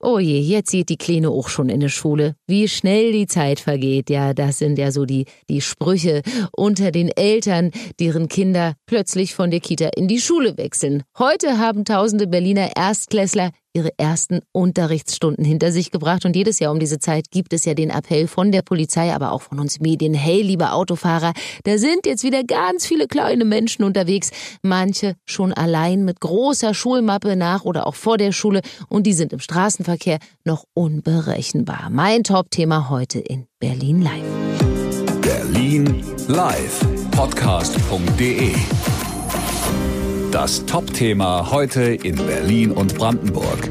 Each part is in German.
Oh je, jetzt sieht die Kleine auch schon in der Schule. Wie schnell die Zeit vergeht. Ja, das sind ja so die, die Sprüche unter den Eltern, deren Kinder plötzlich von der Kita in die Schule wechseln. Heute haben tausende Berliner Erstklässler ihre ersten Unterrichtsstunden hinter sich gebracht. Und jedes Jahr um diese Zeit gibt es ja den Appell von der Polizei, aber auch von uns Medien. Hey, liebe Autofahrer, da sind jetzt wieder ganz viele kleine Menschen unterwegs. Manche schon allein mit großer Schulmappe nach oder auch vor der Schule. Und die sind im Straßenverkehr noch unberechenbar. Mein Top-Thema heute in Berlin Live. Berlin Live. Podcast.de das Top-Thema heute in Berlin und Brandenburg.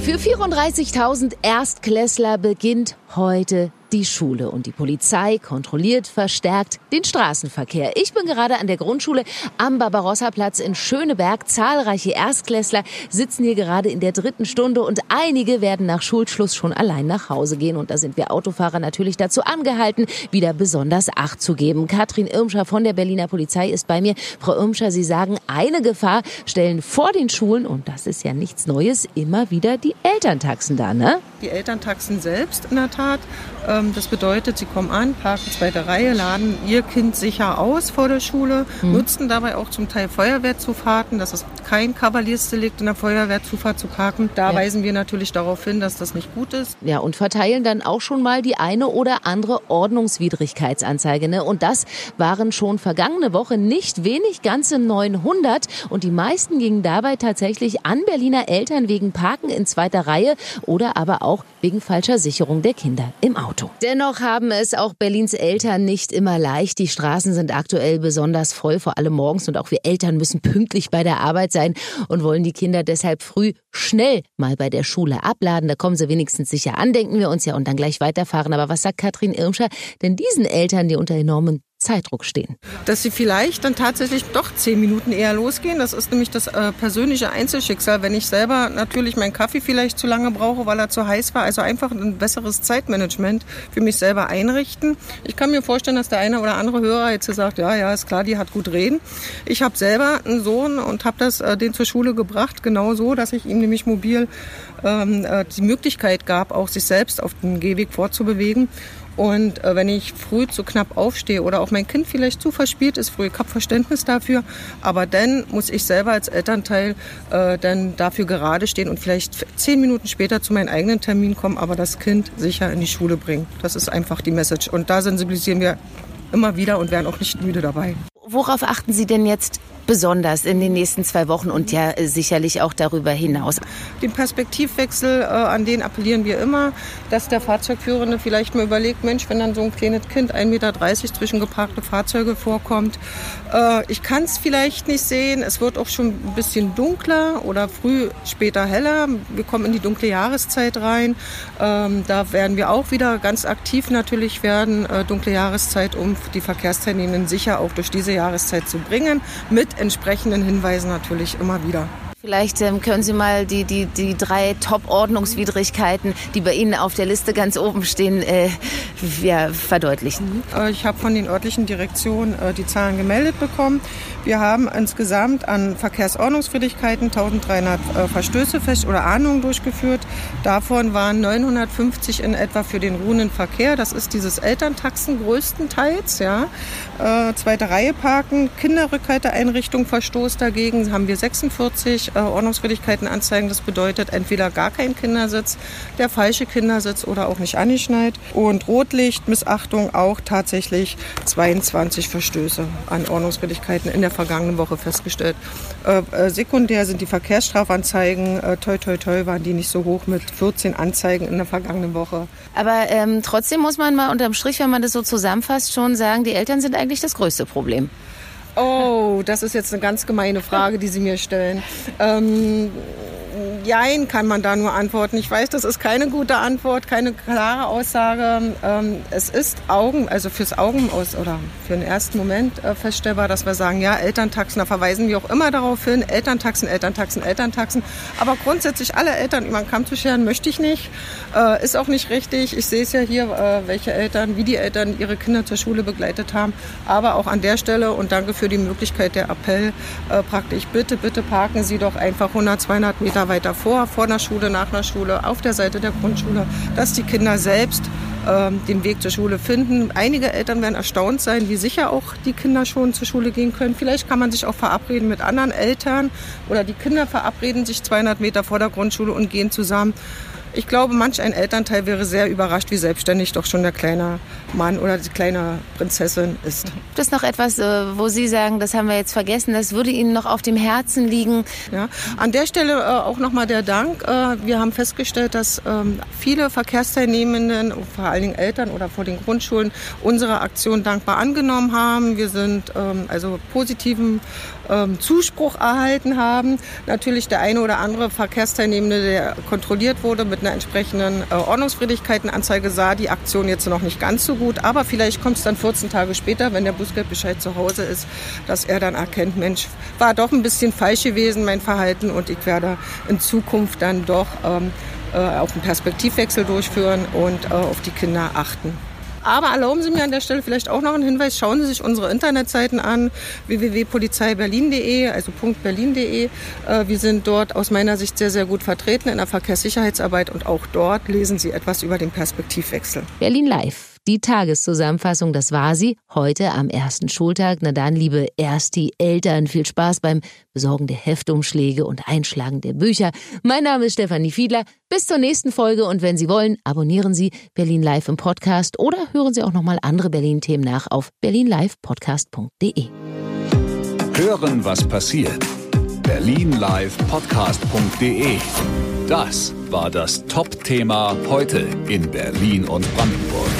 Für 34.000 Erstklässler beginnt heute die Schule und die Polizei kontrolliert verstärkt den Straßenverkehr. Ich bin gerade an der Grundschule am Barbarossa-Platz in Schöneberg. Zahlreiche Erstklässler sitzen hier gerade in der dritten Stunde und einige werden nach Schulschluss schon allein nach Hause gehen. Und da sind wir Autofahrer natürlich dazu angehalten, wieder besonders Acht zu geben. Katrin Irmscher von der Berliner Polizei ist bei mir. Frau Irmscher, Sie sagen, eine Gefahr stellen vor den Schulen, und das ist ja nichts Neues, immer wieder die Elterntaxen da, ne? Die Elterntaxen selbst in der Tat. Ähm, das bedeutet, sie kommen an, parken zweite Reihe, laden ihr Kind sicher aus vor der Schule, mhm. nutzen dabei auch zum Teil Feuerwehrzufahrten. Das ist kein Kavaliersdelikt in der Feuerwehrzufahrt zu parken. Da ja. weisen wir natürlich darauf hin, dass das nicht gut ist. Ja, und verteilen dann auch schon mal die eine oder andere Ordnungswidrigkeitsanzeige. Ne? Und das waren schon vergangene Woche nicht wenig, ganze 900. Und die meisten gingen dabei tatsächlich an Berliner Eltern wegen Parken in zweiter Reihe oder aber auch wegen falscher Sicherung der Kinder im Auto. Dennoch haben es auch Berlins Eltern nicht immer leicht. Die Straßen sind aktuell besonders voll, vor allem morgens. Und auch wir Eltern müssen pünktlich bei der Arbeit sein und wollen die Kinder deshalb früh schnell mal bei der Schule abladen. Da kommen sie wenigstens sicher an, denken wir uns ja, und dann gleich weiterfahren. Aber was sagt Katrin Irmscher denn diesen Eltern, die unter enormen Zeitdruck stehen. Dass sie vielleicht dann tatsächlich doch zehn Minuten eher losgehen. Das ist nämlich das äh, persönliche Einzelschicksal. Wenn ich selber natürlich meinen Kaffee vielleicht zu lange brauche, weil er zu heiß war. Also einfach ein besseres Zeitmanagement für mich selber einrichten. Ich kann mir vorstellen, dass der eine oder andere Hörer jetzt sagt, ja, ja, ist klar, die hat gut reden. Ich habe selber einen Sohn und habe das äh, den zur Schule gebracht, genau so, dass ich ihm nämlich mobil ähm, äh, die Möglichkeit gab, auch sich selbst auf den Gehweg fortzubewegen. Und äh, wenn ich früh zu knapp aufstehe oder auch mein Kind vielleicht zu verspielt ist früh, ich habe Verständnis dafür, aber dann muss ich selber als Elternteil äh, dann dafür gerade stehen und vielleicht zehn Minuten später zu meinem eigenen Termin kommen, aber das Kind sicher in die Schule bringen. Das ist einfach die Message. Und da sensibilisieren wir immer wieder und werden auch nicht müde dabei. Worauf achten Sie denn jetzt besonders in den nächsten zwei Wochen und ja äh, sicherlich auch darüber hinaus. Den Perspektivwechsel, äh, an den appellieren wir immer, dass der Fahrzeugführende vielleicht mal überlegt, Mensch, wenn dann so ein kleines Kind 1,30 Meter zwischen geparkte Fahrzeuge vorkommt, äh, ich kann es vielleicht nicht sehen, es wird auch schon ein bisschen dunkler oder früh, später heller, wir kommen in die dunkle Jahreszeit rein, ähm, da werden wir auch wieder ganz aktiv natürlich werden, äh, dunkle Jahreszeit, um die Verkehrsteilnehmenden sicher auch durch diese Jahreszeit zu bringen, mit entsprechenden Hinweisen natürlich immer wieder. Vielleicht ähm, können Sie mal die, die, die drei Top-Ordnungswidrigkeiten, die bei Ihnen auf der Liste ganz oben stehen, äh, ja, verdeutlichen. Äh, ich habe von den örtlichen Direktionen äh, die Zahlen gemeldet bekommen. Wir haben insgesamt an Verkehrsordnungswidrigkeiten 1300 äh, Verstöße fest oder Ahnungen durchgeführt. Davon waren 950 in etwa für den ruhenden Verkehr. Das ist dieses Elterntaxen größtenteils. Ja. Äh, zweite Reihe parken, Kinderrückhalteeinrichtung, Verstoß dagegen haben wir 46 äh, Ordnungswidrigkeiten anzeigen. Das bedeutet entweder gar kein Kindersitz, der falsche Kindersitz oder auch nicht angeschnallt. Und Rotlicht, Missachtung auch tatsächlich 22 Verstöße an Ordnungswidrigkeiten in der vergangenen Woche festgestellt. Äh, äh, sekundär sind die Verkehrsstrafanzeigen, toi toi toi waren die nicht so hoch mit 14 Anzeigen in der vergangenen Woche. Aber ähm, trotzdem muss man mal unterm Strich, wenn man das so zusammenfasst, schon sagen, die Eltern sind eigentlich das größte Problem. Oh, das ist jetzt eine ganz gemeine Frage, die Sie mir stellen. Ähm, Jein kann man da nur antworten. Ich weiß, das ist keine gute Antwort, keine klare Aussage. Ähm, es ist Augen, also fürs Augen aus oder für den ersten Moment äh, feststellbar, dass wir sagen, ja, Elterntaxen, da verweisen wir auch immer darauf hin, Elterntaxen, Elterntaxen, Elterntaxen. Aber grundsätzlich alle Eltern über den Kamm zu scheren, möchte ich nicht. Äh, ist auch nicht richtig. Ich sehe es ja hier, äh, welche Eltern, wie die Eltern ihre Kinder zur Schule begleitet haben. Aber auch an der Stelle und danke für die Möglichkeit der Appell praktisch, bitte, bitte parken Sie doch einfach 100, 200 Meter weiter davor, vor der Schule, nach der Schule, auf der Seite der Grundschule, dass die Kinder selbst ähm, den Weg zur Schule finden. Einige Eltern werden erstaunt sein, wie sicher auch die Kinder schon zur Schule gehen können. Vielleicht kann man sich auch verabreden mit anderen Eltern oder die Kinder verabreden sich 200 Meter vor der Grundschule und gehen zusammen. Ich glaube, manch ein Elternteil wäre sehr überrascht, wie selbstständig doch schon der kleine Mann oder die kleine Prinzessin ist. Gibt es noch etwas, äh, wo Sie sagen, das haben wir jetzt vergessen, das würde Ihnen noch auf dem Herzen liegen? Ja, an der Stelle äh, auch nochmal der Dank. Äh, wir haben festgestellt, dass ähm, viele Verkehrsteilnehmenden, vor allen Dingen Eltern oder vor den Grundschulen, unsere Aktion dankbar angenommen haben. Wir sind ähm, also positiven ähm, Zuspruch erhalten haben. Natürlich der eine oder andere Verkehrsteilnehmende, der kontrolliert wurde mit einer entsprechenden äh, Ordnungswidrigkeitenanzeige, sah die Aktion jetzt noch nicht ganz so gut. Aber vielleicht kommt es dann 14 Tage später, wenn der Bußgeldbescheid zu Hause ist, dass er dann erkennt, Mensch, war doch ein bisschen falsch gewesen, mein Verhalten und ich werde in Zukunft dann doch ähm, äh, auch einen Perspektivwechsel durchführen und äh, auf die Kinder achten. Aber erlauben Sie mir an der Stelle vielleicht auch noch einen Hinweis. Schauen Sie sich unsere Internetseiten an, www.polizeiberlin.de, also .berlin.de. Äh, wir sind dort aus meiner Sicht sehr, sehr gut vertreten in der Verkehrssicherheitsarbeit und auch dort lesen Sie etwas über den Perspektivwechsel. Berlin Live. Die Tageszusammenfassung, das war sie, heute am ersten Schultag. Na dann, liebe Ersti Eltern, viel Spaß beim Besorgen der Heftumschläge und Einschlagen der Bücher. Mein Name ist Stefanie Fiedler. Bis zur nächsten Folge und wenn Sie wollen, abonnieren Sie Berlin Live im Podcast oder hören Sie auch nochmal andere Berlin-Themen nach auf berlinlivepodcast.de. Hören, was passiert. berlinlivepodcast.de Das war das Top-Thema heute in Berlin und Brandenburg.